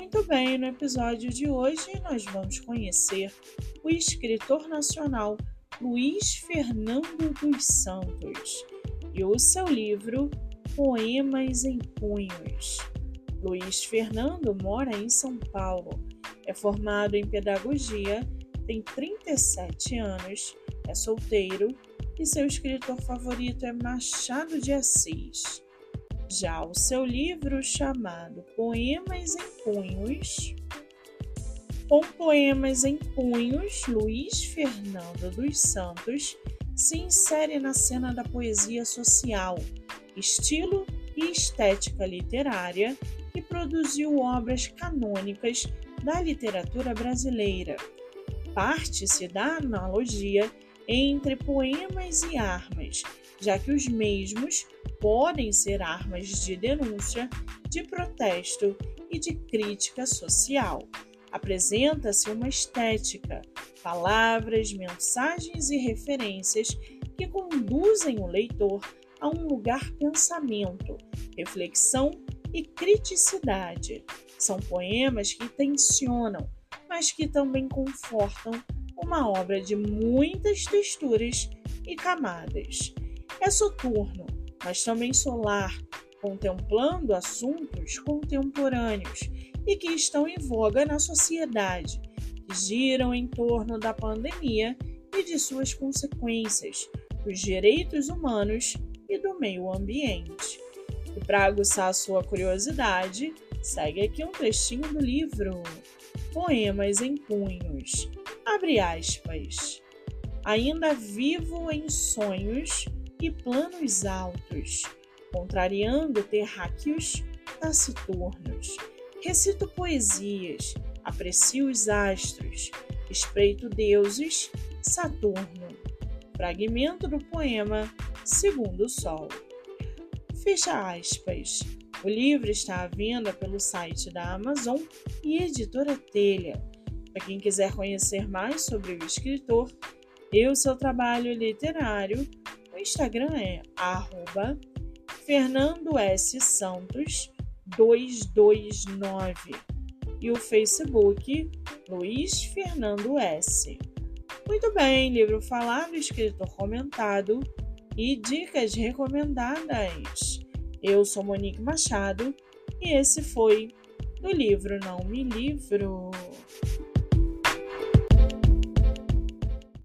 Muito bem, no episódio de hoje nós vamos conhecer o escritor nacional Luiz Fernando dos Santos e o seu livro Poemas em Punhos. Luiz Fernando mora em São Paulo, é formado em pedagogia, tem 37 anos, é solteiro e seu escritor favorito é Machado de Assis. Já o seu livro chamado Poemas em Punhos, com Poemas em Punhos, Luiz Fernando dos Santos se insere na cena da poesia social, estilo e estética literária e produziu obras canônicas da literatura brasileira. Parte-se da analogia entre poemas e armas, já que os mesmos podem ser armas de denúncia, de protesto e de crítica social. Apresenta-se uma estética, palavras, mensagens e referências que conduzem o leitor a um lugar pensamento, reflexão e criticidade. São poemas que tensionam, mas que também confortam uma obra de muitas texturas e camadas. É soturno, mas também solar, contemplando assuntos contemporâneos e que estão em voga na sociedade, que giram em torno da pandemia e de suas consequências, dos direitos humanos e do meio ambiente. E para aguçar a sua curiosidade, segue aqui um trechinho do livro Poemas em Punhos. Abre aspas. Ainda vivo em sonhos e planos altos, contrariando terráqueos taciturnos. Recito poesias, aprecio os astros, espreito deuses, Saturno. Fragmento do poema Segundo o Sol. Fecha aspas. O livro está à venda pelo site da Amazon e Editora Telha. Para quem quiser conhecer mais sobre o escritor e o seu trabalho literário, Instagram é arroba Fernando S. Santos 229 e o Facebook Luiz Fernando S. Muito bem, livro falado, escritor comentado e dicas recomendadas. Eu sou Monique Machado e esse foi do livro Não Me Livro.